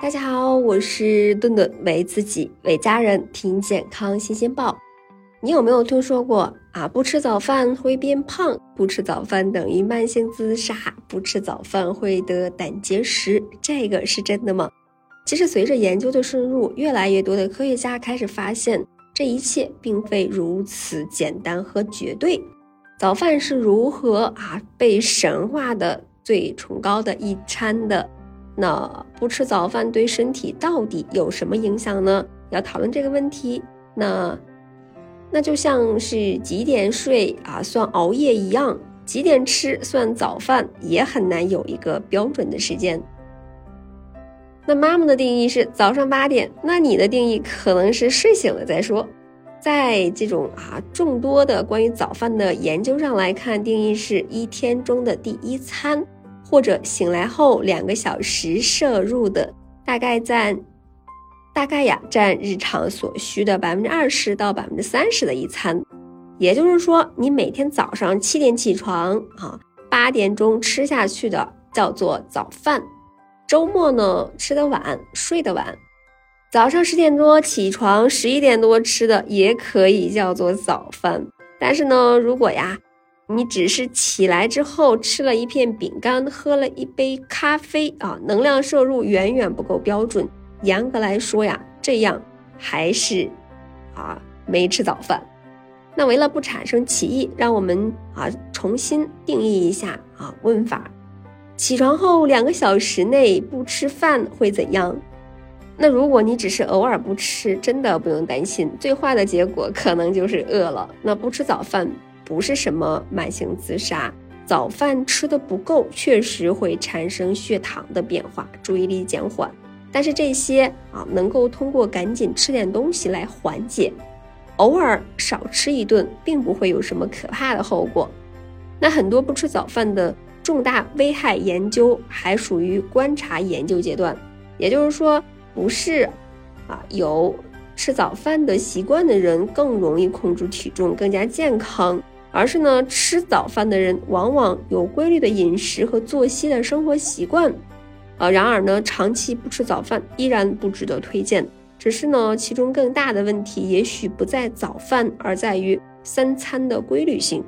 大家好，我是顿顿，为自己为家人听健康新鲜报。你有没有听说过啊？不吃早饭会变胖，不吃早饭等于慢性自杀，不吃早饭会得胆结石，这个是真的吗？其实，随着研究的深入，越来越多的科学家开始发现，这一切并非如此简单和绝对。早饭是如何啊被神化的最崇高的一餐的？那不吃早饭对身体到底有什么影响呢？要讨论这个问题，那那就像是几点睡啊算熬夜一样，几点吃算早饭，也很难有一个标准的时间。那妈妈的定义是早上八点，那你的定义可能是睡醒了再说。在这种啊众多的关于早饭的研究上来看，定义是一天中的第一餐。或者醒来后两个小时摄入的，大概占，大概呀占日常所需的百分之二十到百分之三十的一餐。也就是说，你每天早上七点起床啊，八点钟吃下去的叫做早饭。周末呢吃的晚，睡得晚，早上十点多起床，十一点多吃的也可以叫做早饭。但是呢，如果呀。你只是起来之后吃了一片饼干，喝了一杯咖啡啊，能量摄入远远不够标准。严格来说呀，这样还是啊没吃早饭。那为了不产生歧义，让我们啊重新定义一下啊问法：起床后两个小时内不吃饭会怎样？那如果你只是偶尔不吃，真的不用担心，最坏的结果可能就是饿了。那不吃早饭。不是什么慢性自杀，早饭吃的不够，确实会产生血糖的变化，注意力减缓。但是这些啊，能够通过赶紧吃点东西来缓解，偶尔少吃一顿，并不会有什么可怕的后果。那很多不吃早饭的重大危害研究还属于观察研究阶段，也就是说，不是啊有吃早饭的习惯的人更容易控制体重，更加健康。而是呢，吃早饭的人往往有规律的饮食和作息的生活习惯，呃，然而呢，长期不吃早饭依然不值得推荐。只是呢，其中更大的问题也许不在早饭，而在于三餐的规律性。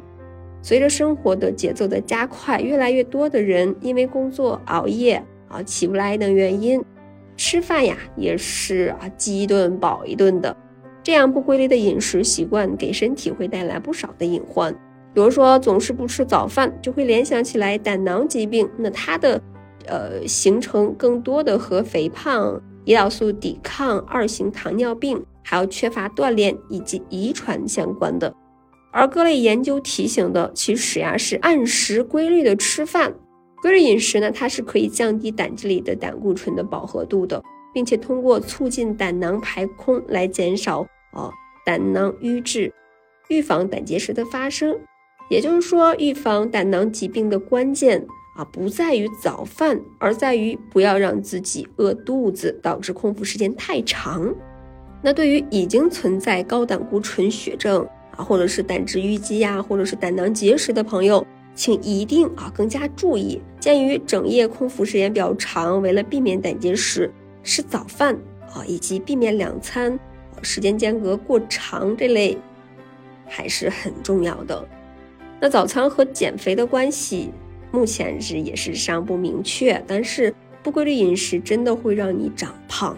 随着生活的节奏的加快，越来越多的人因为工作熬夜啊，起不来等原因，吃饭呀也是啊饥一顿饱一顿的。这样不规律的饮食习惯给身体会带来不少的隐患，比如说总是不吃早饭，就会联想起来胆囊疾病。那它的，呃，形成更多的和肥胖、胰岛素抵抗、二型糖尿病，还有缺乏锻炼以及遗传相关的。而各类研究提醒的，其实呀是按时规律的吃饭，规律饮食呢，它是可以降低胆汁里的胆固醇的饱和度的。并且通过促进胆囊排空来减少啊胆囊淤滞，预防胆结石的发生。也就是说，预防胆囊疾病的关键啊不在于早饭，而在于不要让自己饿肚子，导致空腹时间太长。那对于已经存在高胆固醇血症啊，或者是胆汁淤积呀，或者是胆囊结石的朋友，请一定啊更加注意。鉴于整夜空腹时间比较长，为了避免胆结石。吃早饭啊，以及避免两餐时间间隔过长这类，还是很重要的。那早餐和减肥的关系，目前是也是尚不明确。但是不规律饮食真的会让你长胖。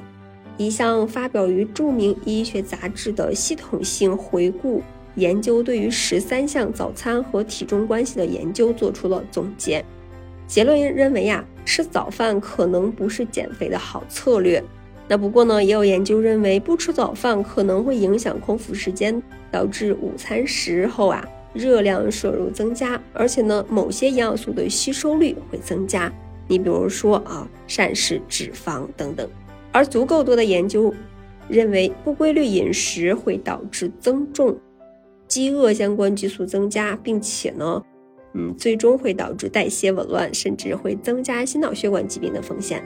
一项发表于著名医学杂志的系统性回顾研究，对于十三项早餐和体重关系的研究做出了总结。结论认为呀。吃早饭可能不是减肥的好策略。那不过呢，也有研究认为不吃早饭可能会影响空腹时间，导致午餐时候啊热量摄入增加，而且呢某些营养素的吸收率会增加。你比如说啊膳食脂肪等等。而足够多的研究认为不规律饮食会导致增重、饥饿相关激素增加，并且呢。嗯，最终会导致代谢紊乱，甚至会增加心脑血管疾病的风险。